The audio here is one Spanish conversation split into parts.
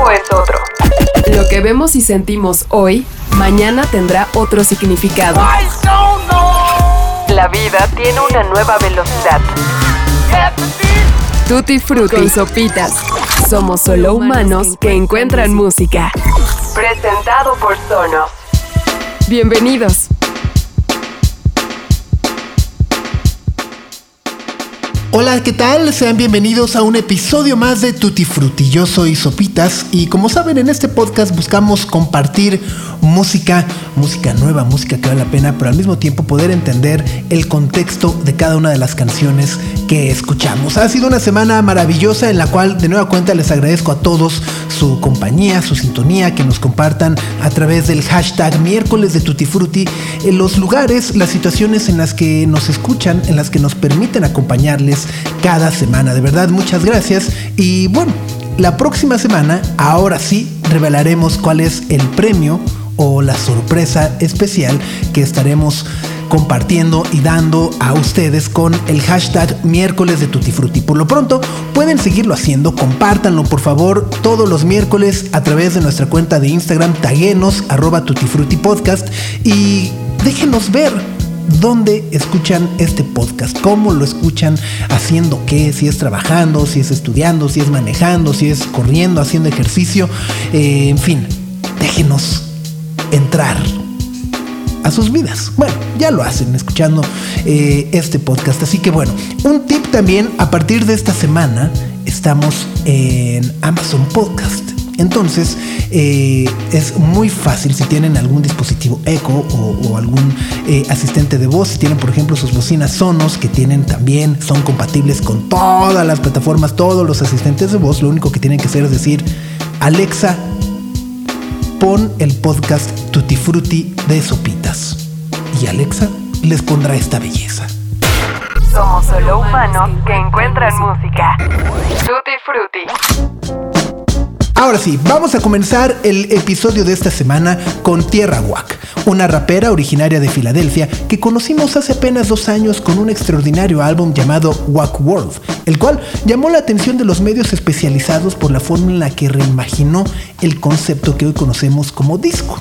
tiempo es otro. Lo que vemos y sentimos hoy, mañana tendrá otro significado. La vida tiene una nueva velocidad. Tutti Frutti Sopitas. Somos solo humanos que encuentran música. Presentado por Sonos. Bienvenidos. Hola, ¿qué tal? Sean bienvenidos a un episodio más de Tutti Frutti. Yo soy Sopitas y como saben en este podcast buscamos compartir música, música nueva, música que vale la pena, pero al mismo tiempo poder entender el contexto de cada una de las canciones que escuchamos. Ha sido una semana maravillosa en la cual de nueva cuenta les agradezco a todos su compañía, su sintonía, que nos compartan a través del hashtag miércoles de Tutti Frutti en los lugares, las situaciones en las que nos escuchan, en las que nos permiten acompañarles cada semana. De verdad, muchas gracias. Y bueno, la próxima semana, ahora sí, revelaremos cuál es el premio o la sorpresa especial que estaremos compartiendo y dando a ustedes con el hashtag miércoles de Tutti Frutti. Por lo pronto, pueden seguirlo haciendo, compártanlo por favor todos los miércoles a través de nuestra cuenta de Instagram, taguenos, arroba Tutti Podcast y déjenos ver dónde escuchan este podcast, cómo lo escuchan, haciendo qué, si es trabajando, si es estudiando, si es manejando, si es corriendo, haciendo ejercicio, eh, en fin, déjenos entrar a sus vidas. Bueno, ya lo hacen escuchando eh, este podcast. Así que bueno, un tip también, a partir de esta semana estamos en Amazon Podcast. Entonces, eh, es muy fácil si tienen algún dispositivo Echo o, algún eh, asistente de voz, si tienen por ejemplo sus bocinas Sonos que tienen también, son compatibles con todas las plataformas, todos los asistentes de voz, lo único que tienen que hacer es decir, Alexa, pon el podcast Tutti Frutti de Sopitas. Y Alexa les pondrá esta belleza. Somos solo humanos que encuentran música. Tutti Frutti. Ahora sí, vamos a comenzar el episodio de esta semana con Tierra Wack, una rapera originaria de Filadelfia que conocimos hace apenas dos años con un extraordinario álbum llamado Wack World, el cual llamó la atención de los medios especializados por la forma en la que reimaginó el concepto que hoy conocemos como disco.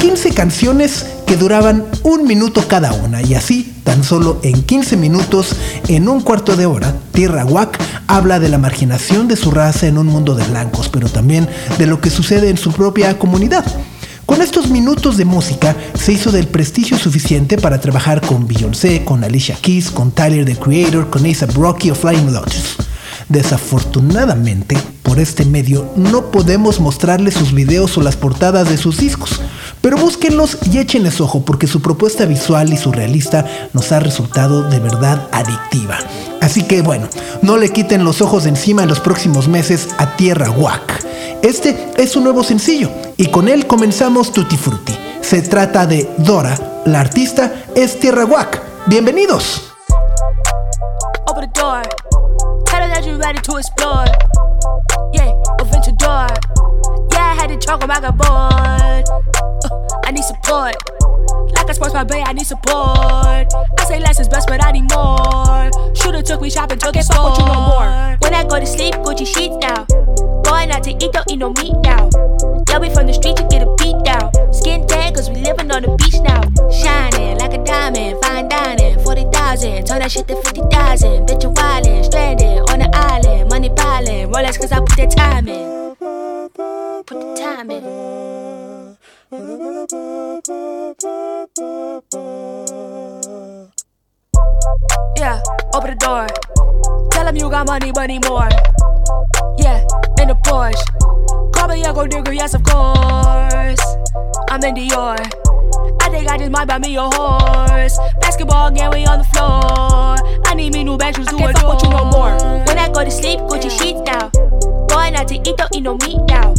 15 canciones que duraban un minuto cada una y así, tan solo en 15 minutos, en un cuarto de hora, Tierra Wack habla de la marginación de su raza en un mundo de blancos, pero también de lo que sucede en su propia comunidad. Con estos minutos de música se hizo del prestigio suficiente para trabajar con Beyoncé, con Alicia Keys, con Tyler the Creator, con A$AP Rocky o Flying Lotus. Desafortunadamente, por este medio no podemos mostrarles sus videos o las portadas de sus discos, pero búsquenlos y échenles ojo porque su propuesta visual y surrealista nos ha resultado de verdad adictiva. Así que bueno, no le quiten los ojos de encima en los próximos meses a Tierra Wack. Este es un nuevo sencillo y con él comenzamos Tutti Frutti. Se trata de Dora, la artista es Tierra Wack. Bienvenidos. I need support. Like I sports my bay, I need support. I say less is best, but I need more. Should've took me shopping, took it fuck with you no more. When I go to sleep, Gucci sheets now. Going out to eat, don't eat no meat now. Yeah, we from the street to get a beat down. Skin tan, cause we living on the beach now. Shining like a diamond, fine dining, 40,000. Turn that shit to 50,000. Bitch, you wildin', stranded on the island. Money piling, Rolex, cause I put that time in. Put the time in. Yeah, open the door. Tell him you got money, money more. Yeah, in the Porsche. Call me a gold digger, yes, of course. I'm in the Dior. I think I just might buy me a horse. Basketball game, we on the floor. I need me new bags, to do it. Fuck you no more. When I go to sleep, Gucci sheets now. Going out to eat, don't eat no meat now.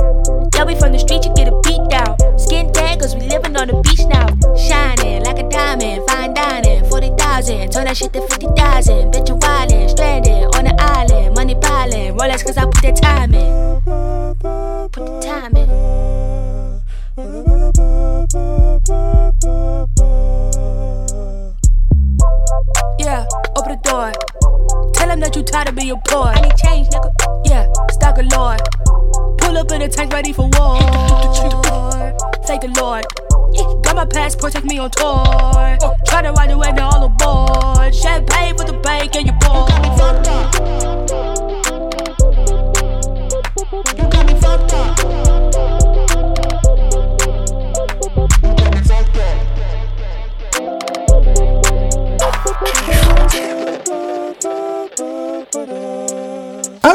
Yeah, we from the street, you get a beat down. Skin cause we living on the beach now. Shining like a diamond, fine dining, 40,000. Turn that shit to 50,000. Bitch, you wildin', stranded on the island. Money piling, Rolex, cause I put that time in. Put the time in. Yeah, open the door. Tell him that you tired of being poor. I need change, nigga. Yeah, stock a lord. Pull up in a tank ready for war. Thank the Lord. Got my passport, take me on tour. Try to ride the way all aboard. Champagne with the bank and your boy. You got me fucked up.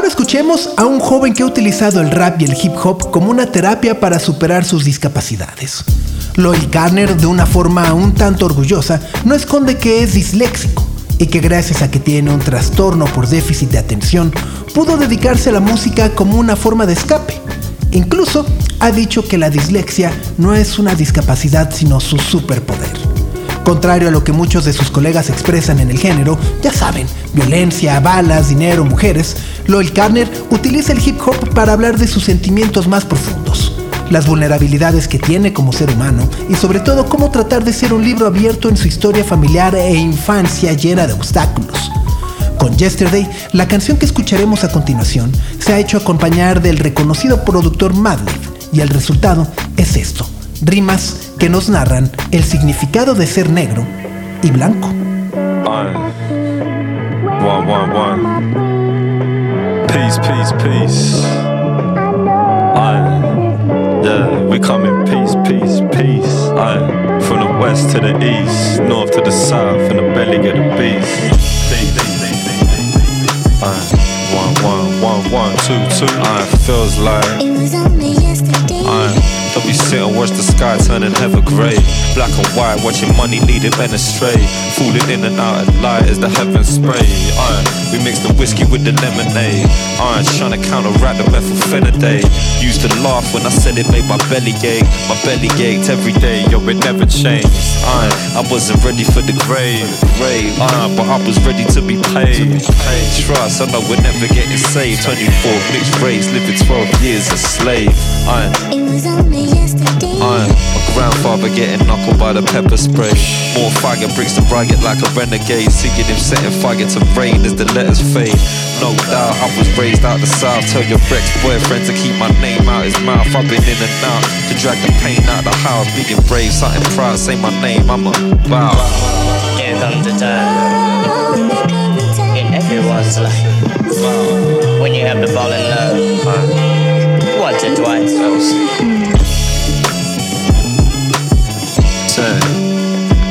Ahora escuchemos a un joven que ha utilizado el rap y el hip hop como una terapia para superar sus discapacidades. Lloyd Garner, de una forma un tanto orgullosa, no esconde que es disléxico y que gracias a que tiene un trastorno por déficit de atención, pudo dedicarse a la música como una forma de escape. Incluso ha dicho que la dislexia no es una discapacidad sino su superpoder. Contrario a lo que muchos de sus colegas expresan en el género, ya saben, violencia, balas, dinero, mujeres, Lloyd Garner utiliza el hip hop para hablar de sus sentimientos más profundos, las vulnerabilidades que tiene como ser humano y sobre todo cómo tratar de ser un libro abierto en su historia familiar e infancia llena de obstáculos. Con Yesterday, la canción que escucharemos a continuación se ha hecho acompañar del reconocido productor Madlib y el resultado es esto, rimas que nos narran el significado de ser negro y blanco. One, one, one, one. Peace, peace, peace. Aye. Yeah, we come in peace, peace, peace. Aye. From the west to the east, north to the south, and the belly of the beast. Aye. One, one, one, one, two, two. Aye, feels like. It was only yesterday. Aye. Don't be sit and watch the sky turning heather grey. Black and white, watching money leading men astray. Falling in and out of light as the heavens spray. Aye. We mix the whiskey with the lemonade. Aye, trying to counteract the methylphenidate. Used to laugh when I said it made my belly ache. My belly ached every day, yo, it never changed. Aye, I wasn't ready for the grave. Aye, but I was ready to be paid. Trust, I know we're never getting saved. 24 mixed race, living 12 years a slave. Aye. It was only yesterday. Aye, my grandfather getting knuckled by the pepper spray. More fire bricks than riot like a renegade. Seeing him setting fire to rain as the letters fade. No doubt, I was raised out the south. Tell your ex boyfriend to keep my name out his mouth. I've been in and out to drag the pain out the house. Being brave, something proud, say my name, I'm a bow. Here comes the time in everyone's life when you have to fall in love once or twice. Say,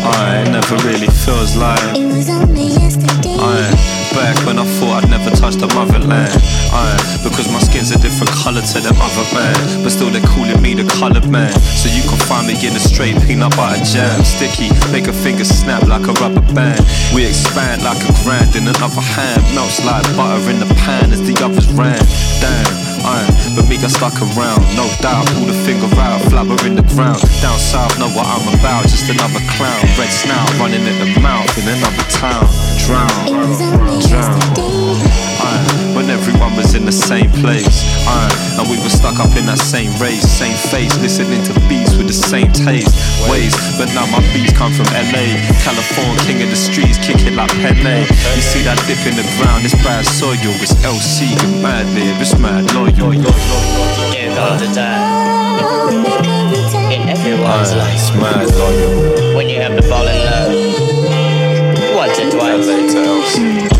I never really feels like. It was only yesterday. Aye, back when I thought I'd never touch the motherland. Aye, because my skin's a different colour to them other man. But still they're calling me the coloured man. So you can find me in a straight peanut butter jam. Sticky, make a finger snap like a rubber band. We expand like a grand in another hand. Melts like butter in the pan as the others ran. Damn. Aye, but me got stuck around, no doubt. Pull the finger out, flabber in the ground. Down south, know what I'm about, just another clown. Red snout running at the mouth in another town. Drown, It was only drown. yesterday. When everyone was in the same place. And we were stuck up in that same race, same face, listening to beats with the same taste. Ways, but now my beats come from LA. California, king of the streets, kicking like Pele. You see that dip in the ground, it's bad soil, it's LC, you mad live, it's mad loyal. Here comes the time in everyone's Aye, life it's mad loyal. when you have to fall in love once or twice.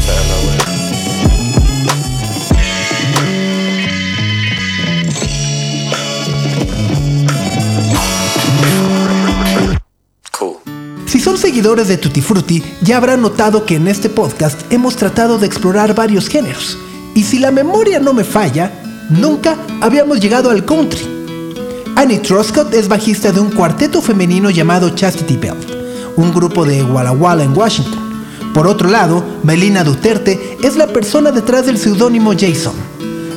Seguidores de Tutti Frutti, ya habrán notado que en este podcast hemos tratado de explorar varios géneros. Y si la memoria no me falla, nunca habíamos llegado al country. Annie Truscott es bajista de un cuarteto femenino llamado Chastity Belt, un grupo de Walla Walla en Washington. Por otro lado, Melina Duterte es la persona detrás del seudónimo Jason.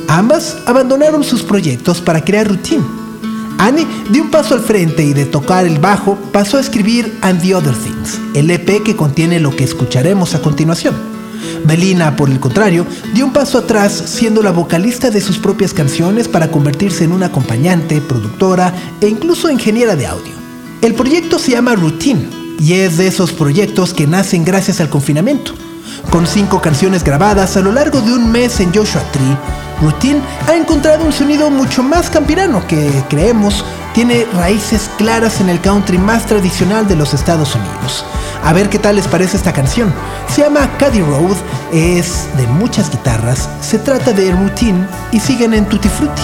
Ambas abandonaron sus proyectos para crear Routine. Annie dio un paso al frente y de tocar el bajo pasó a escribir And the Other Things, el EP que contiene lo que escucharemos a continuación. Melina, por el contrario, dio un paso atrás siendo la vocalista de sus propias canciones para convertirse en una acompañante, productora e incluso ingeniera de audio. El proyecto se llama Routine y es de esos proyectos que nacen gracias al confinamiento. Con cinco canciones grabadas a lo largo de un mes en Joshua Tree, Routine ha encontrado un sonido mucho más campirano que, creemos, tiene raíces claras en el country más tradicional de los Estados Unidos. A ver qué tal les parece esta canción. Se llama Caddy Road, es de muchas guitarras, se trata de Routine y siguen en Tutti Frutti.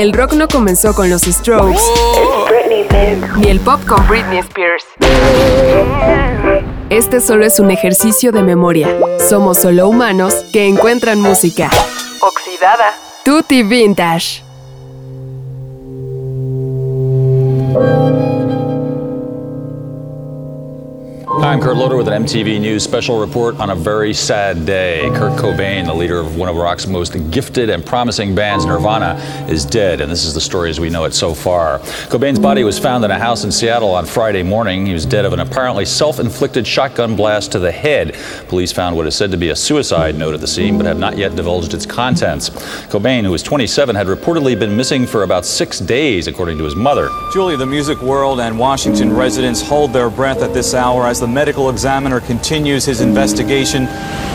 El rock no comenzó con los Strokes, ni el pop con Britney Spears. Este solo es un ejercicio de memoria. Somos solo humanos que encuentran música. Oxidada. Tutti Vintage. Hi, I'm Kurt Loder with MTV News special report on a very sad day. Kurt Cobain, the leader of one of rock's most gifted and promising bands, Nirvana, is dead, and this is the story as we know it so far. Cobain's body was found in a house in Seattle on Friday morning. He was dead of an apparently self inflicted shotgun blast to the head. Police found what is said to be a suicide note at the scene, but have not yet divulged its contents. Cobain, who was 27, had reportedly been missing for about six days, according to his mother. Julie, the music world and Washington residents hold their breath at this hour as the medical examiner continues his investigation.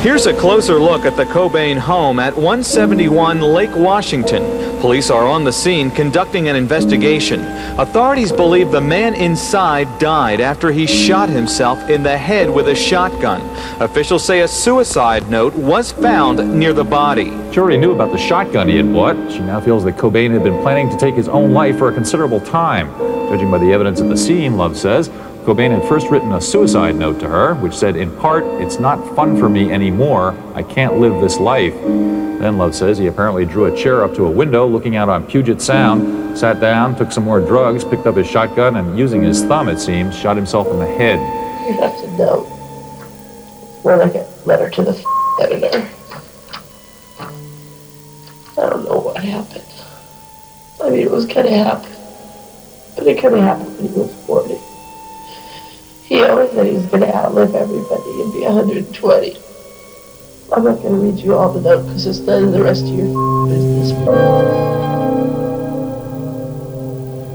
Here's a closer look at the Cobain home at 171 Lake Washington. Police are on the scene conducting an investigation. Authorities believe the man inside died after he shot himself in the head with a shotgun. Officials say a suicide note was found near the body. She already knew about the shotgun he had bought. She now feels that Cobain had been planning to take his own life for a considerable time. Judging by the evidence at the scene, Love says, Cobain had first written a suicide note to her, which said, in part, It's not fun for me anymore. I can't live this life. Then Love says he apparently drew a chair up to a window looking out on Puget Sound, sat down, took some more drugs, picked up his shotgun, and using his thumb, it seems, shot himself in the head. You have to know I get letter to the f- editor. I don't know what happened. I mean, it was gonna happen, but it could have happened when he was 40. He always said he was gonna outlive everybody and be 120. I'm not going to read you all the note because it's none of the rest of your business.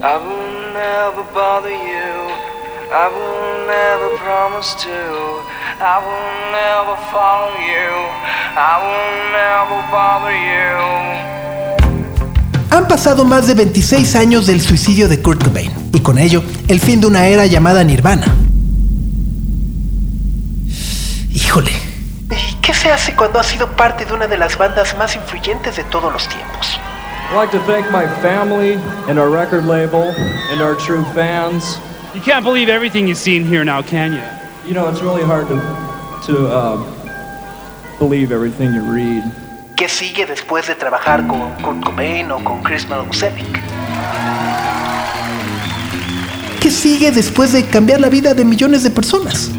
I will never bother you. I will never promise to. I will never follow you. I will never bother you. Han pasado más de 26 años del suicidio de Kurt Cobain y con ello el fin de una era llamada Nirvana. Híjole. ¿Y qué se hace cuando ha sido parte de una de las bandas más influyentes de todos los tiempos? I'd like to thank my family and our record label and our true fans. You can't believe everything you see in here now, can you? You know, it's really hard to, to uh, believe everything you read. ¿Qué sigue después de trabajar con Kurt Cobain o con Chris Novoselic? ¿Qué sigue después de cambiar la vida de millones de personas?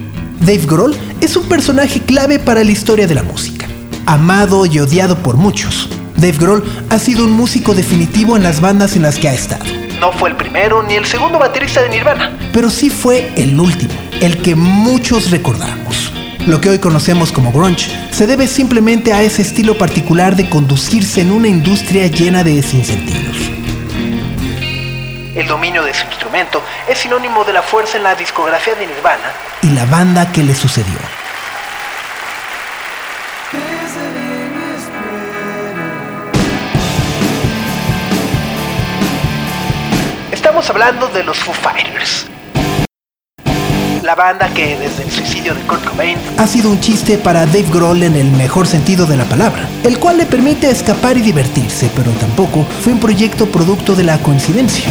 Dave Grohl es un personaje clave para la historia de la música, amado y odiado por muchos. Dave Grohl ha sido un músico definitivo en las bandas en las que ha estado. No fue el primero ni el segundo baterista de Nirvana, pero sí fue el último, el que muchos recordamos. Lo que hoy conocemos como grunge se debe simplemente a ese estilo particular de conducirse en una industria llena de sinsentidos. El dominio de su instrumento es sinónimo de la fuerza en la discografía de Nirvana y la banda que le sucedió. Estamos hablando de los Foo Fighters. La banda que desde el suicidio de Kurt Cobain ha sido un chiste para Dave Grohl en el mejor sentido de la palabra, el cual le permite escapar y divertirse, pero tampoco fue un proyecto producto de la coincidencia.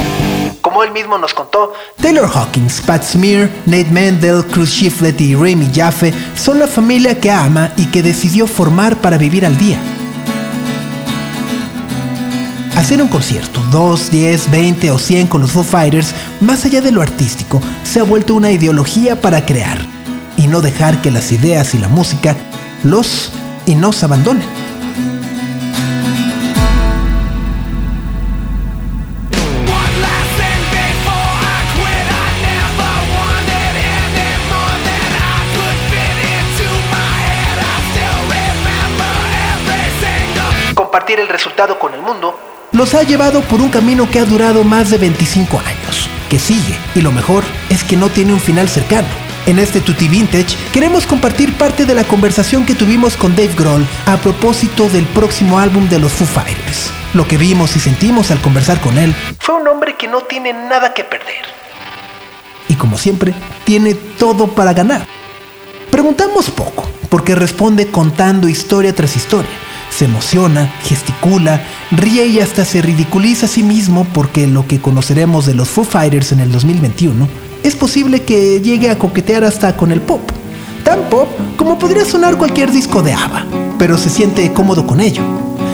Como él mismo nos contó, Taylor Hawkins, Pat Smear, Nate Mendel, Cruz Shiflett y Remy Jaffe son la familia que ama y que decidió formar para vivir al día. Hacer un concierto, 2, 10, 20 o 100 con los Foo Fighters, más allá de lo artístico, se ha vuelto una ideología para crear y no dejar que las ideas y la música los y nos abandonen. El resultado con el mundo los ha llevado por un camino que ha durado más de 25 años, que sigue, y lo mejor es que no tiene un final cercano. En este Tutti Vintage queremos compartir parte de la conversación que tuvimos con Dave Grohl a propósito del próximo álbum de los Foo Fighters. Lo que vimos y sentimos al conversar con él fue un hombre que no tiene nada que perder. Y como siempre, tiene todo para ganar. Preguntamos poco, porque responde contando historia tras historia se emociona, gesticula, ríe y hasta se ridiculiza a sí mismo porque lo que conoceremos de los Foo Fighters en el 2021 es posible que llegue a coquetear hasta con el pop. Tan pop como podría sonar cualquier disco de ABBA, pero se siente cómodo con ello.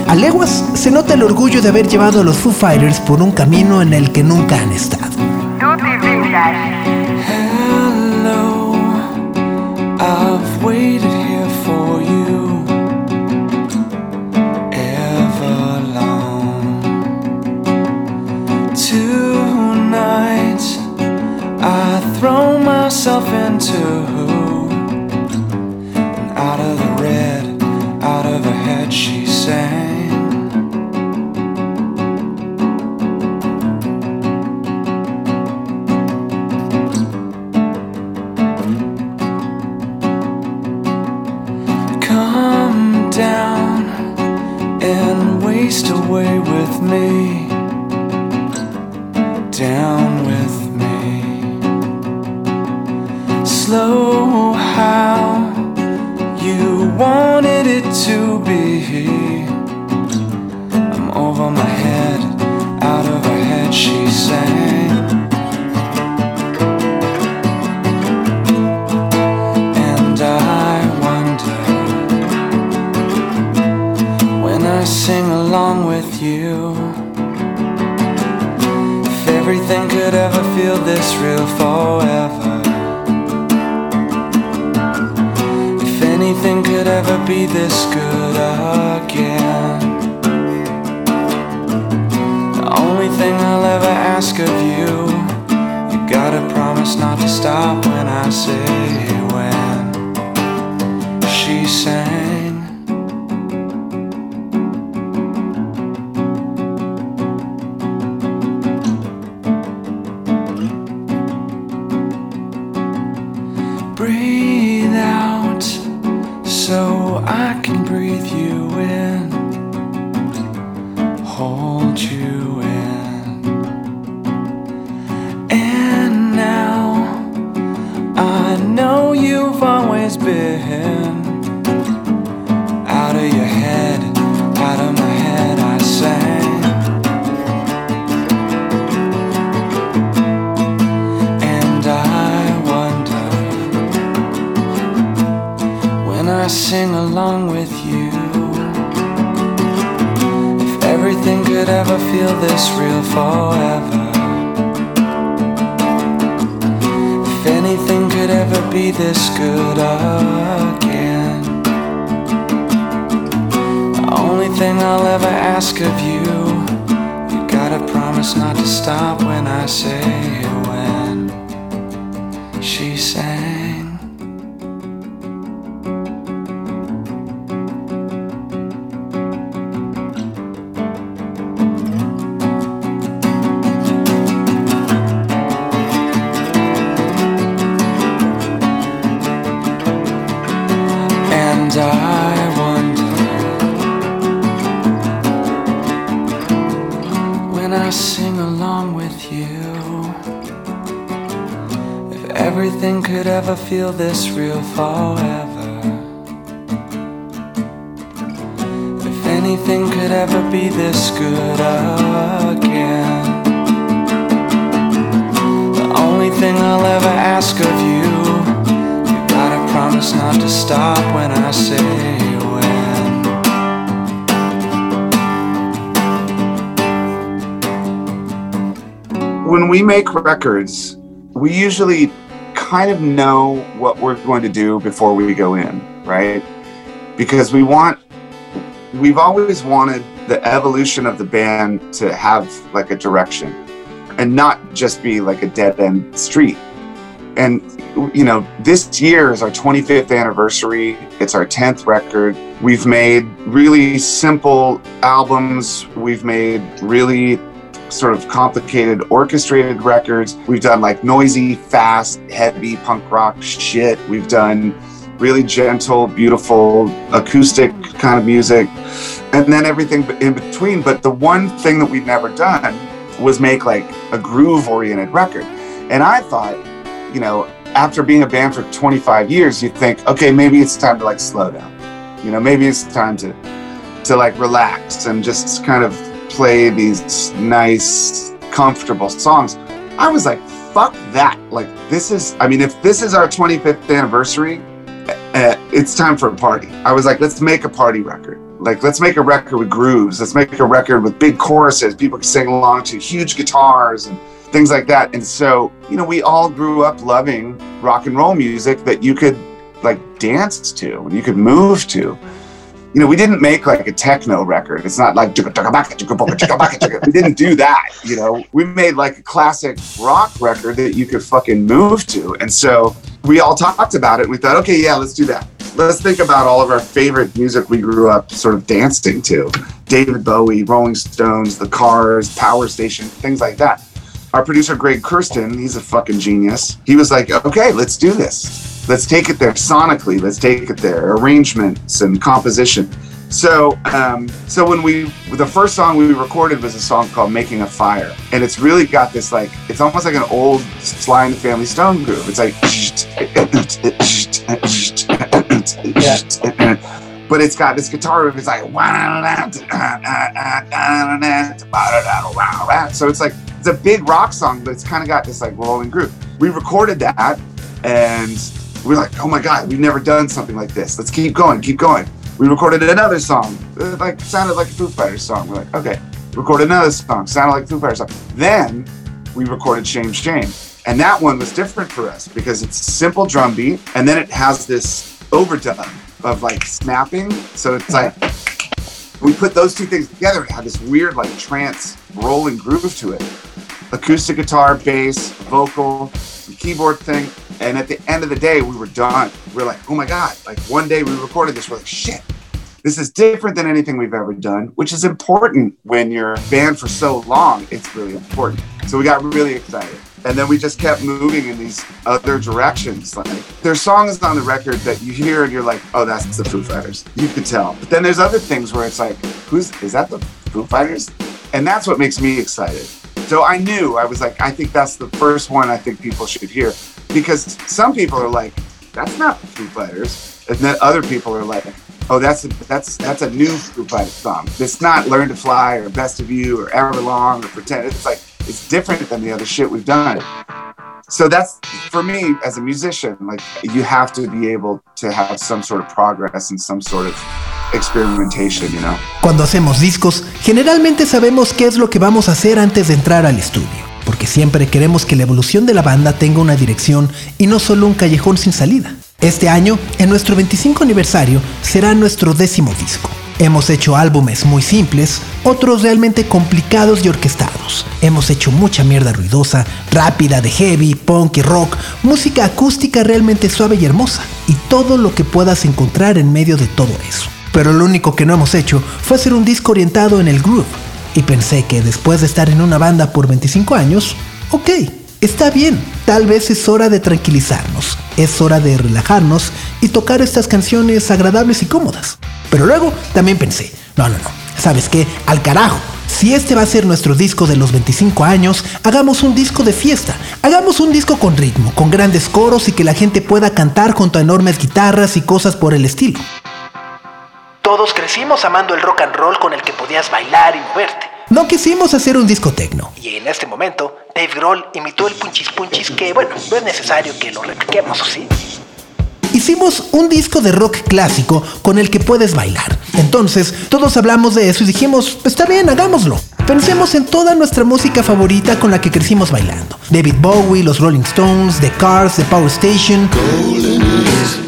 A leguas se nota el orgullo de haber llevado a los Foo Fighters por un camino en el que nunca han estado. Hello, I've waited I throw myself into and out of the red, out of her head, she sang. When we make records, we usually kind of know what we're going to do before we go in, right? Because we want, we've always wanted the evolution of the band to have like a direction and not just be like a dead end street. And, you know, this year is our 25th anniversary. It's our 10th record. We've made really simple albums. We've made really sort of complicated orchestrated records. We've done like noisy, fast, heavy punk rock shit. We've done really gentle, beautiful acoustic kind of music, and then everything in between. But the one thing that we'd never done was make like a groove oriented record. And I thought, you know, after being a band for 25 years, you think, okay, maybe it's time to like slow down. You know, maybe it's time to to like relax and just kind of play these nice, comfortable songs. I was like, fuck that. Like, this is, I mean, if this is our 25th anniversary, uh, it's time for a party. I was like, let's make a party record. Like, let's make a record with grooves. Let's make a record with big choruses people can sing along to, huge guitars and things like that. And so, you know, we all grew up loving rock and roll music that you could like dance to and you could move to you know, we didn't make like a techno record. It's not like we didn't do that. You know, we made like a classic rock record that you could fucking move to. And so we all talked about it. We thought, okay, yeah, let's do that. Let's think about all of our favorite music we grew up sort of dancing to: David Bowie, Rolling Stones, The Cars, Power Station, things like that. Our producer Greg Kirsten, he's a fucking genius. He was like, okay, let's do this let's take it there sonically. Let's take it there. Arrangements and composition. So um, so when we the first song we recorded was a song called making a fire. And it's really got this like it's almost like an old sly and the family stone groove. It's like but it's got this guitar riff it's like so it's like it's a big rock song but it's kind of got this like rolling groove. We recorded that and we we're like, oh my God, we've never done something like this. Let's keep going, keep going. We recorded another song, it like sounded like a Foo Fighters song. We're like, okay, recorded another song, sounded like a Foo Fighters song. Then we recorded Shame Shame. And that one was different for us because it's simple drum beat and then it has this overdub of like snapping. So it's like we put those two things together and had this weird like trance rolling groove to it. Acoustic guitar, bass, vocal, keyboard thing. And at the end of the day, we were done. We are like, oh my God. Like one day we recorded this, we're like, shit, this is different than anything we've ever done, which is important when you're banned for so long. It's really important. So we got really excited. And then we just kept moving in these other directions. Like there's songs on the record that you hear and you're like, oh, that's the Foo Fighters. You could tell. But then there's other things where it's like, who's is that the Foo Fighters? And that's what makes me excited. So I knew, I was like, I think that's the first one I think people should hear. Because some people are like, that's not Foo Fighters. And then other people are like, oh, that's a, that's that's a new Foo Fighters song. It's not Learn to Fly or Best of You or Everlong or Pretend. It's like, it's different than the other shit we've done. So that's for me as a musician, like you have to be able to have some sort of progress and some sort of experimentation, you. Cuando hacemos discos, generalmente sabemos qué es lo que vamos a hacer antes de entrar al estudio, porque siempre queremos que la evolución de la banda tenga una dirección y no solo un callejón sin salida. Este año, en nuestro 25 aniversario, será nuestro décimo disco. Hemos hecho álbumes muy simples, otros realmente complicados y orquestados. Hemos hecho mucha mierda ruidosa, rápida, de heavy, punk y rock, música acústica realmente suave y hermosa, y todo lo que puedas encontrar en medio de todo eso. Pero lo único que no hemos hecho fue hacer un disco orientado en el groove, y pensé que después de estar en una banda por 25 años, ok, está bien, tal vez es hora de tranquilizarnos, es hora de relajarnos y tocar estas canciones agradables y cómodas. Pero luego también pensé, no, no, no, ¿sabes qué? Al carajo. Si este va a ser nuestro disco de los 25 años, hagamos un disco de fiesta. Hagamos un disco con ritmo, con grandes coros y que la gente pueda cantar junto a enormes guitarras y cosas por el estilo. Todos crecimos amando el rock and roll con el que podías bailar y moverte. No quisimos hacer un disco tecno. Y en este momento, Dave Grohl imitó el punchis punchis que, bueno, no es necesario que lo repliquemos, ¿sí? Hicimos un disco de rock clásico con el que puedes bailar. Entonces, todos hablamos de eso y dijimos, está bien, hagámoslo. Pensemos en toda nuestra música favorita con la que crecimos bailando. David Bowie, los Rolling Stones, The Cars, The Power Station.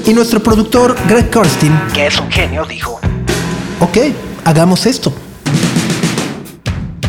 Y nuestro productor, Greg Kurstin, Que es un genio, dijo. Ok, hagamos esto.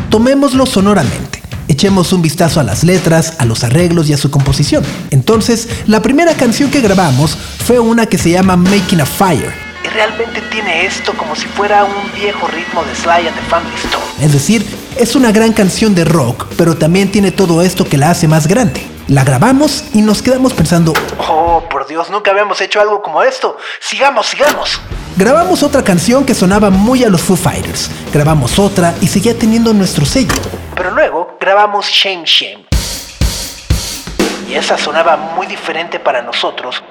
Tomémoslo sonoramente. Echemos un vistazo a las letras, a los arreglos y a su composición. Entonces, la primera canción que grabamos fue una que se llama Making a Fire. Y realmente tiene esto como si fuera un viejo ritmo de Sly and the Family Stone. Es decir, es una gran canción de rock, pero también tiene todo esto que la hace más grande. La grabamos y nos quedamos pensando, Oh, por Dios, nunca habíamos hecho algo como esto. Sigamos, sigamos. grabamos otra canción que sonaba muy a los Foo Fighters. Grabamos otra y seguía teniendo nuestro sello. Pero luego grabamos Shame Shame. Y esa sonaba muy diferente para nosotros.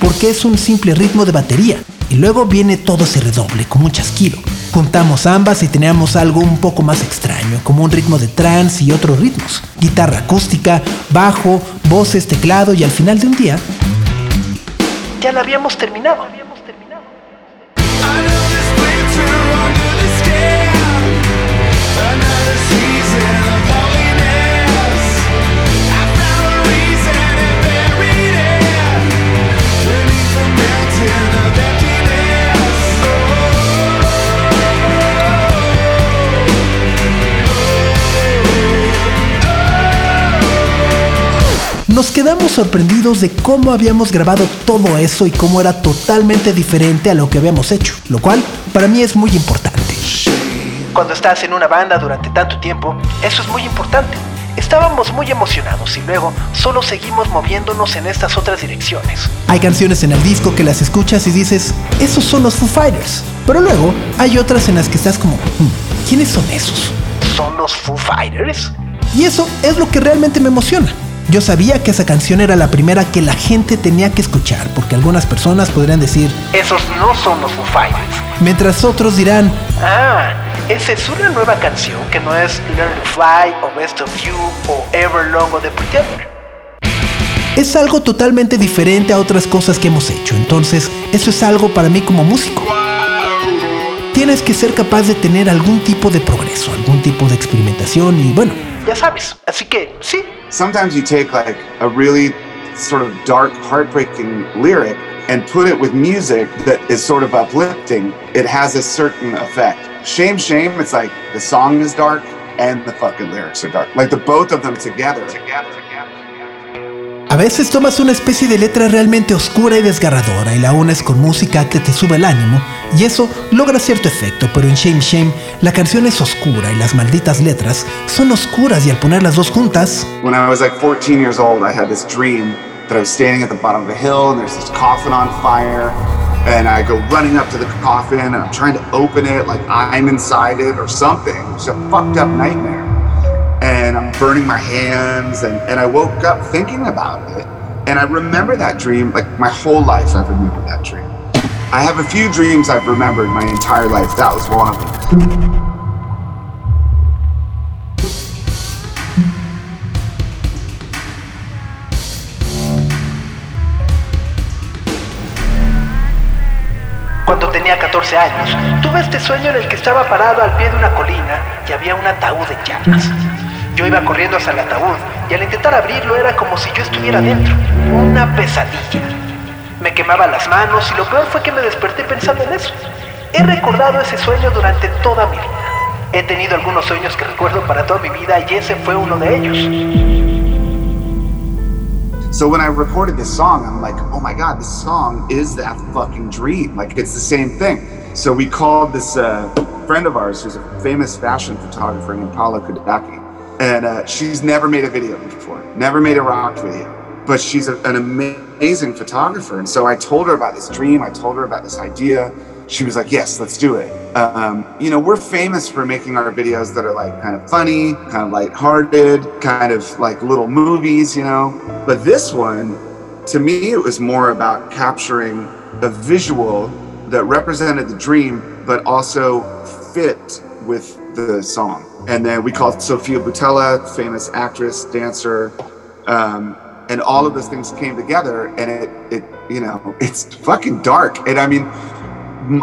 porque es un simple ritmo de batería. Y luego viene todo ese redoble, como un chasquido. Juntamos ambas y teníamos algo un poco más extraño, como un ritmo de trance y otros ritmos. Guitarra acústica, bajo, voces, teclado y al final de un día, Ya la habíamos terminado. Nos quedamos sorprendidos de cómo habíamos grabado todo eso y cómo era totalmente diferente a lo que habíamos hecho, lo cual para mí es muy importante. Cuando estás en una banda durante tanto tiempo, eso es muy importante. Estábamos muy emocionados y luego solo seguimos moviéndonos en estas otras direcciones. Hay canciones en el disco que las escuchas y dices, esos son los Foo Fighters. Pero luego hay otras en las que estás como, "Hmm, ¿quiénes son esos? ¿Son los Foo Fighters? Y eso es lo que realmente me emociona. Yo sabía que esa canción era la primera que la gente tenía que escuchar, porque algunas personas podrían decir, Esos no son los Foo Fighters. mientras otros dirán, Ah, esa es una nueva canción que no es Learn to Fly o Best of You o Everlong o The Pretender. es algo totalmente diferente a otras cosas que hemos hecho. Entonces, eso es algo para mí como músico. Tienes que ser capaz de tener algún tipo de progreso, algún tipo de experimentación y bueno, Ya sabes, así que sí. Sometimes you take like a really sort of dark, heartbreaking lyric and put it with music that is sort of uplifting. It has a certain effect. Shame, shame. It's like the song is dark and the fucking lyrics are dark. Like the both of them together. A veces tomas una especie de letra realmente oscura y desgarradora y la unes con música que te sube el ánimo y eso logra cierto efecto, pero en Shame Shame la canción es oscura y las malditas letras son oscuras y al poner las dos juntas, When I was like 14 years old, I had this dream that I was standing at the bottom of a hill and there's this coffin on fire And I go running up to the coffin and I'm trying to open it like I'm inside it or something. It's a fucked up nightmare. And I'm burning my hands and, and I woke up thinking about it. And I remember that dream like my whole life I've remembered that dream. I have a few dreams I've remembered my entire life. That was one of them. Cuando tenía 14 años, tuve este sueño en el que estaba parado al pie de una colina y había un ataúd en llamas. Yo iba corriendo hacia el ataúd y al intentar abrirlo era como si yo estuviera dentro. Una pesadilla. Me quemaba las manos y lo peor fue que me desperté pensando en eso. He recordado ese sueño durante toda mi vida. He tenido algunos sueños que recuerdo para toda mi vida y ese fue uno de ellos. So when I recorded this song, I'm like, oh my God, this song is that fucking dream. Like it's the same thing. So we called this uh, friend of ours who's a famous fashion photographer named Paula Kudaki. And uh, she's never made a video before, never made a rock video. But she's a, an amazing photographer. And so I told her about this dream. I told her about this idea. She was like, yes, let's do it. Um, you know, we're famous for making our videos that are like kind of funny, kind of lighthearted, kind of like little movies, you know. But this one, to me, it was more about capturing a visual that represented the dream, but also fit with the song. And then we called Sofia Butella, famous actress, dancer, um, and all of those things came together. And it, it, you know, it's fucking dark. And I mean,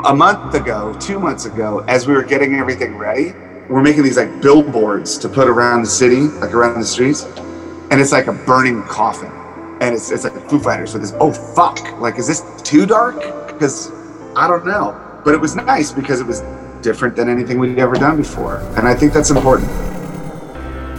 a month ago, two months ago, as we were getting everything ready, we're making these like billboards to put around the city, like around the streets, and it's like a burning coffin, and it's it's like Foo Fighters with this. Oh fuck! Like, is this too dark? Because I don't know, but it was nice because it was different than anything we'd ever done before, and I think that's important.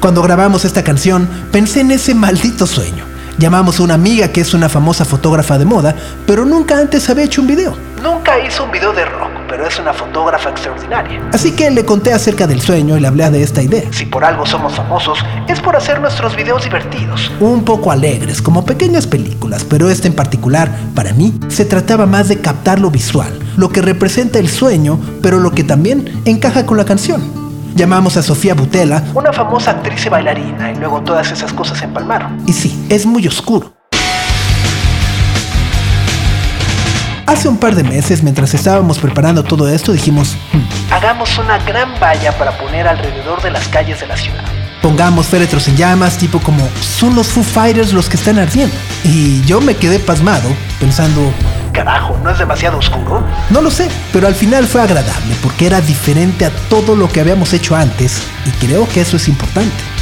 Cuando grabamos esta canción, pensé en ese maldito sueño. Llamamos a una amiga que es una famosa fotógrafa de moda, pero nunca antes había hecho un video. Nunca hizo un video de rock, pero es una fotógrafa extraordinaria. Así que le conté acerca del sueño y le hablé de esta idea. Si por algo somos famosos, es por hacer nuestros videos divertidos. Un poco alegres, como pequeñas películas, pero este en particular, para mí, se trataba más de captar lo visual, lo que representa el sueño, pero lo que también encaja con la canción. Llamamos a Sofía Butela, Una famosa actriz y bailarina, y luego todas esas cosas empalmaron. y sí, es muy oscuro. Hace un par de meses, mientras estábamos preparando todo esto, dijimos, "Hmm, Hagamos una gran valla para poner alrededor de las calles de la ciudad. pongamos féretros en llamas, tipo como, son los Foo Fighters los que están ardiendo. Y yo me quedé pasmado, pensando, Carajo, ¿no es demasiado oscuro? no lo sé, pero al final fue agradable porque era diferente a todo lo que habíamos hecho antes y creo que eso es importante.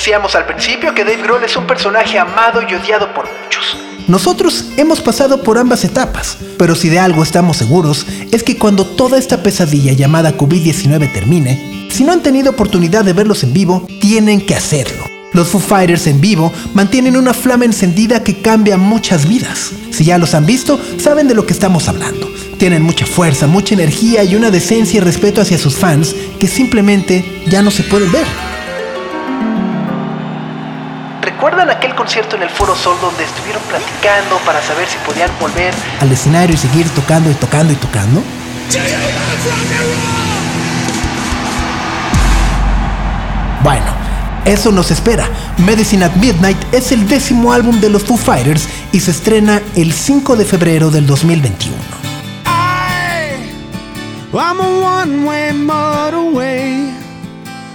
Decíamos al principio que Dave Grohl es un personaje amado y odiado por muchos. Nosotros hemos pasado por ambas etapas, pero si de algo estamos seguros es que cuando toda esta pesadilla llamada COVID-19 termine, si no han tenido oportunidad de verlos en vivo, tienen que hacerlo. Los Foo Fighters en vivo mantienen una flama encendida que cambia muchas vidas. Si ya los han visto, saben de lo que estamos hablando. Tienen mucha fuerza, mucha energía y una decencia y respeto hacia sus fans que simplemente ya no se pueden ver. ¿Recuerdan aquel concierto en el Foro Sol donde estuvieron platicando para saber si podían volver? Al escenario y seguir tocando y tocando y tocando. Bueno, eso nos espera. Medicine at Midnight es el décimo álbum de los Foo Fighters y se estrena el 5 de febrero del 2021. I'm a one way motorway.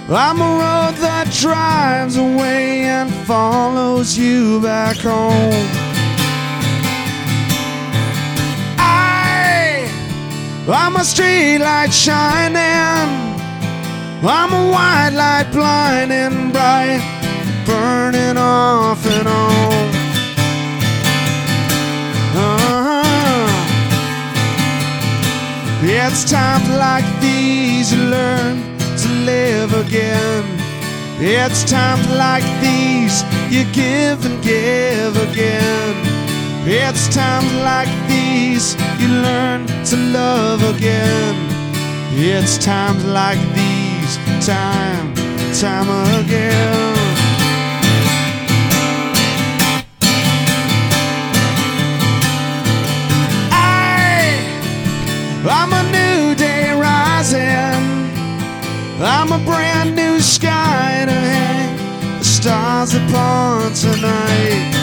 I'm a road that drives away and follows you back home. I, I'm a street light shining I'm a white light blinding bright, burning off and on. Uh-huh. It's times like these you learn to live again. It's times like these you give and give again. It's times like these you learn to love again. It's times like these, time, time again. I, I'm a new day rising. I'm a brand new sky to hang the stars upon tonight.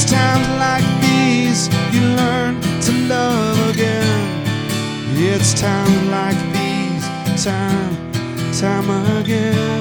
It's times like these you learn to love again. It's times like these, time, time again.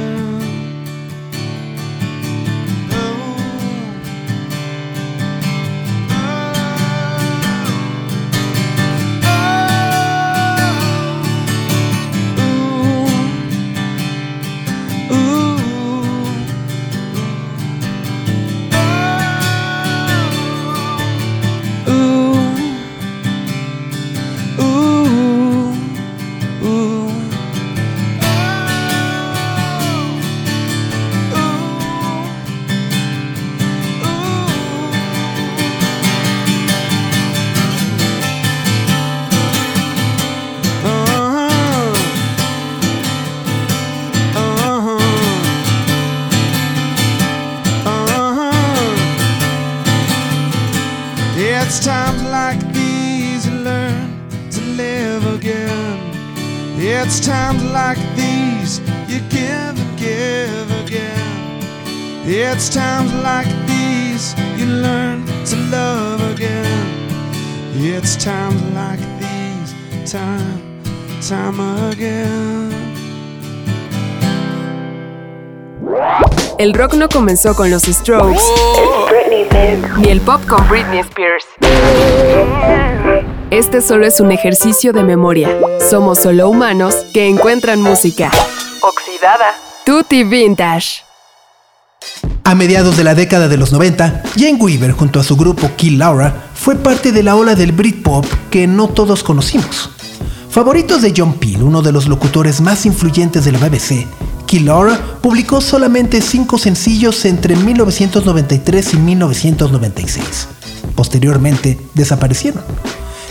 Times like these you give and give again. It's times like these you learn to love again. It's times like these, time, time again. El rock no comenzó con los Strokes, ni el pop con Britney Spears. Este solo es un ejercicio de memoria. Somos solo humanos que encuentran música. Oxidada. Tutti Vintage. A mediados de la década de los 90, Jane Weaver junto a su grupo Kill Laura fue parte de la ola del Britpop que no todos conocimos. Favoritos de John Peel, uno de los locutores más influyentes de la BBC, Kill Laura publicó solamente cinco sencillos entre 1993 y 1996. Posteriormente desaparecieron.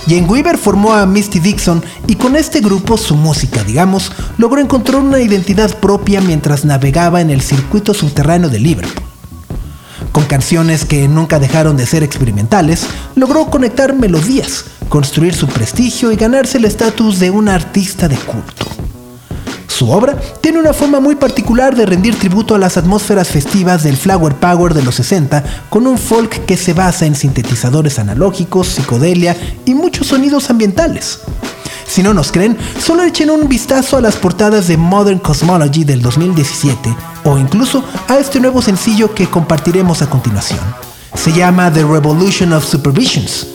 Jane Weaver formó a Misty Dixon y con este grupo su música, digamos, logró encontrar una identidad propia mientras navegaba en el circuito subterráneo de Liverpool. Con canciones que nunca dejaron de ser experimentales, logró conectar melodías, construir su prestigio y ganarse el estatus de una artista de culto. Su obra tiene una forma muy particular de rendir tributo a las atmósferas festivas del Flower Power de los 60 con un folk que se basa en sintetizadores analógicos, psicodelia y muchos sonidos ambientales. Si no nos creen, solo echen un vistazo a las portadas de Modern Cosmology del 2017 o incluso a este nuevo sencillo que compartiremos a continuación. Se llama The Revolution of Supervisions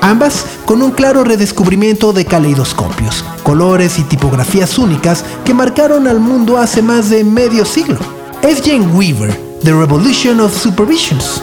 ambas con un claro redescubrimiento de caleidoscopios, colores y tipografías únicas que marcaron al mundo hace más de medio siglo. Es Jane Weaver, The Revolution of Supervisions.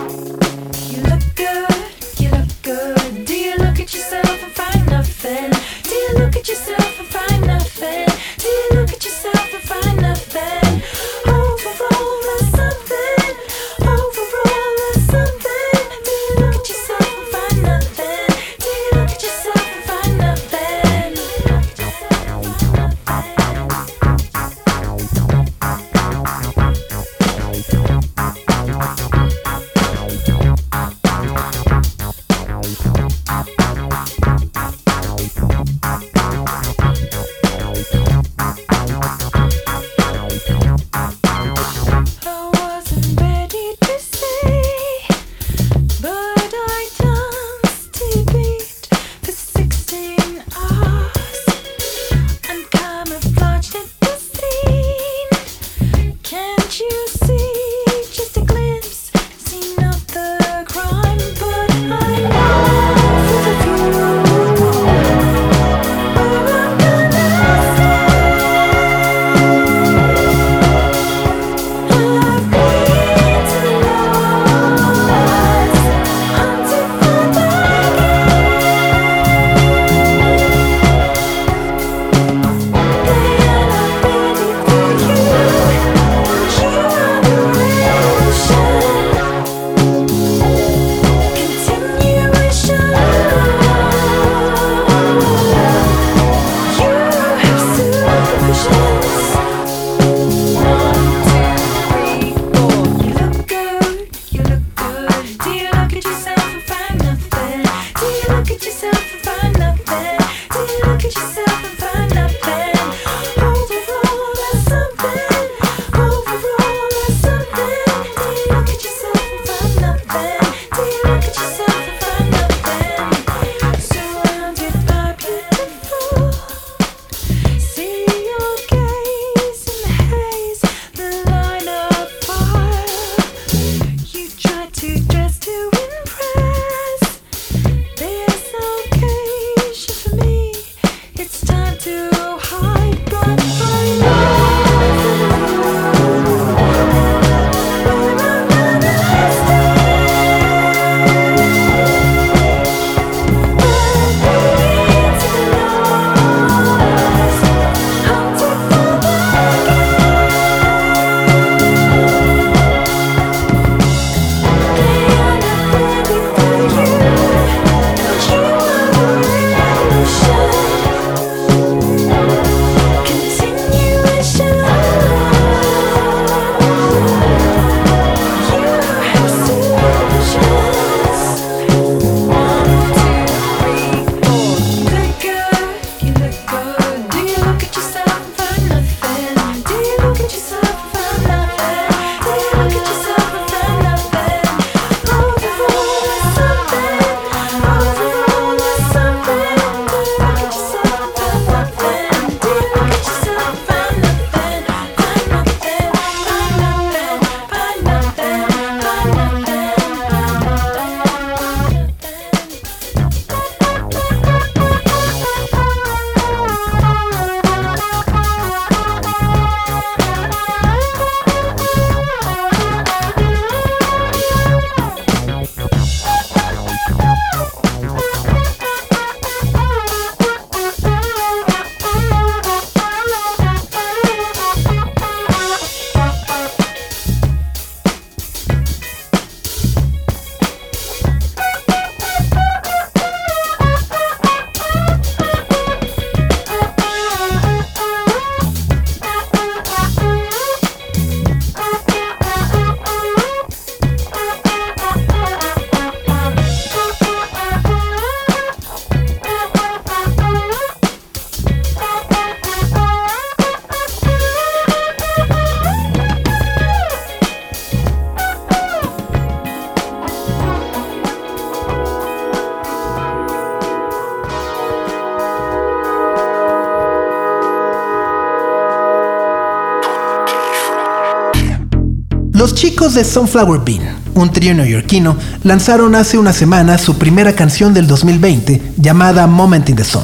Chicos de Sunflower Bean, un trío neoyorquino, lanzaron hace una semana su primera canción del 2020 llamada Moment in the Sun.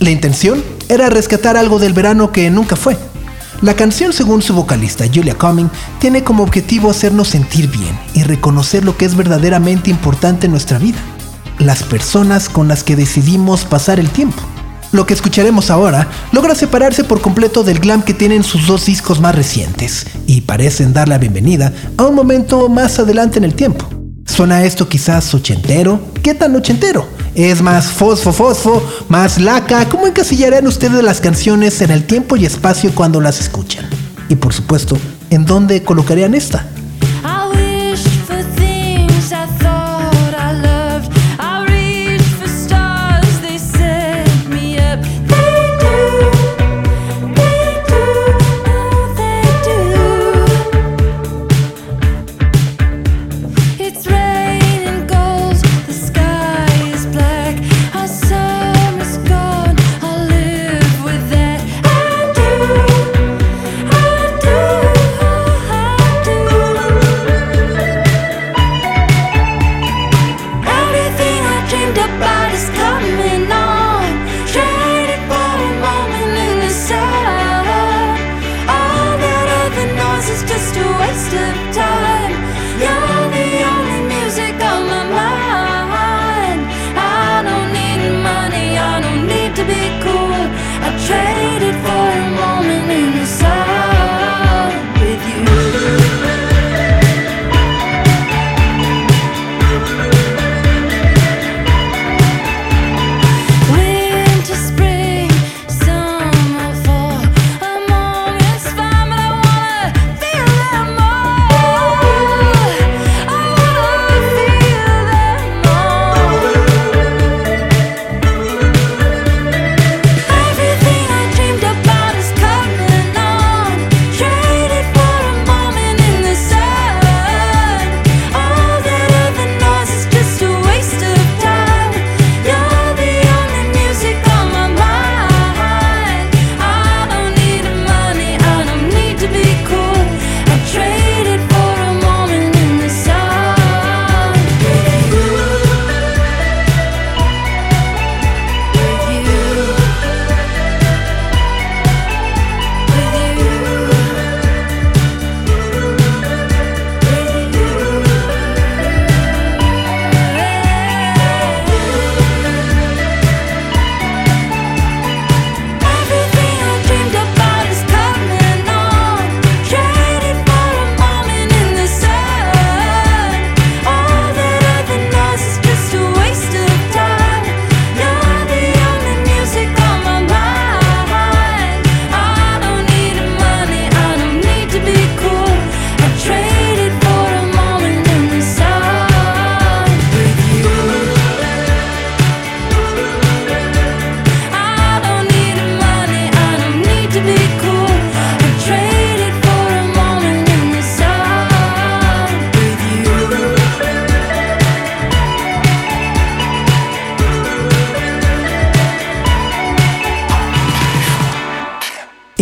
La intención era rescatar algo del verano que nunca fue. La canción, según su vocalista Julia Cumming, tiene como objetivo hacernos sentir bien y reconocer lo que es verdaderamente importante en nuestra vida, las personas con las que decidimos pasar el tiempo. Lo que escucharemos ahora logra separarse por completo del glam que tienen sus dos discos más recientes y parecen dar la bienvenida a un momento más adelante en el tiempo. ¿Suena esto quizás ochentero? ¿Qué tan ochentero? ¿Es más fosfo fosfo? ¿Más laca? ¿Cómo encasillarían ustedes las canciones en el tiempo y espacio cuando las escuchan? Y por supuesto, ¿en dónde colocarían esta?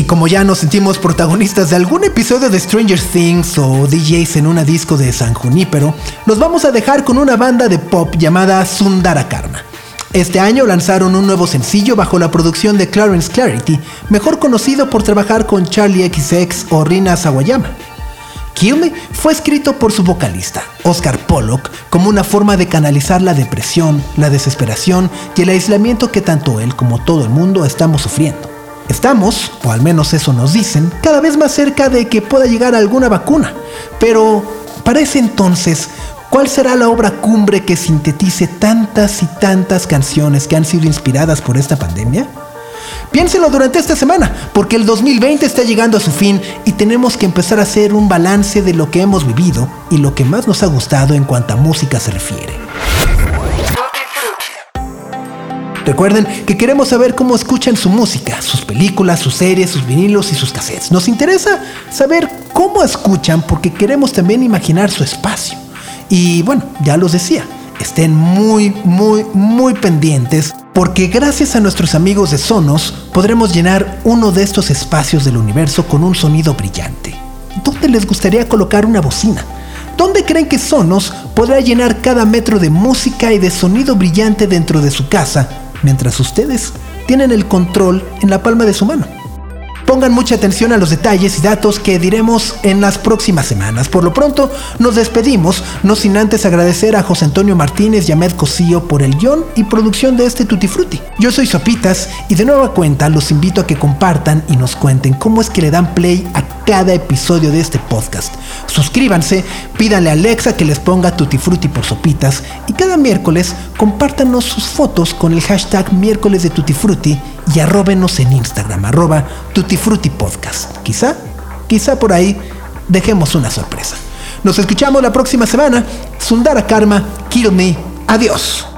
Como ya nos sentimos protagonistas de algún episodio de Stranger Things o DJs en una disco de San Junípero, los vamos a dejar con una banda de pop llamada Sundara Karma. Este año lanzaron un nuevo sencillo bajo la producción de Clarence Clarity, mejor conocido por trabajar con Charlie XX o Rina Sawayama. Kill fue escrito por su vocalista, Oscar Pollock, como una forma de canalizar la depresión, la desesperación y el aislamiento que tanto él como todo el mundo estamos sufriendo. Estamos, o al menos eso nos dicen, cada vez más cerca de que pueda llegar alguna vacuna. Pero, para ese entonces, ¿cuál será la obra cumbre que sintetice tantas y tantas canciones que han sido inspiradas por esta pandemia? Piénselo durante esta semana, porque el 2020 está llegando a su fin y tenemos que empezar a hacer un balance de lo que hemos vivido y lo que más nos ha gustado en cuanto a música se refiere. Recuerden que queremos saber cómo escuchan su música, sus películas, sus series, sus vinilos y sus cassettes. Nos interesa saber cómo escuchan porque queremos también imaginar su espacio. Y bueno, ya los decía, estén muy, muy, muy pendientes porque gracias a nuestros amigos de Sonos podremos llenar uno de estos espacios del universo con un sonido brillante. ¿Dónde les gustaría colocar una bocina? ¿Dónde creen que Sonos podrá llenar cada metro de música y de sonido brillante dentro de su casa mientras ustedes tienen el control en la palma de su mano. Pongan mucha atención a los detalles y datos que diremos en las próximas semanas. Por lo pronto, nos despedimos, no sin antes agradecer a José Antonio Martínez y Ahmed Cosío por el guion y producción de este Tutti Frutti. Yo soy Sopitas y de nueva cuenta los invito a que compartan y nos cuenten cómo es que le dan play a cada episodio de este podcast. Suscríbanse, pídanle a Alexa que les ponga Tutti Frutti por Sopitas y cada miércoles compártanos sus fotos con el hashtag miércoles de Tutti Frutti y arróbenos en Instagram, arroba Tutti Tutti Podcast. Quizá, quizá por ahí dejemos una sorpresa. Nos escuchamos la próxima semana. Sundara Karma, Kill Me. Adiós.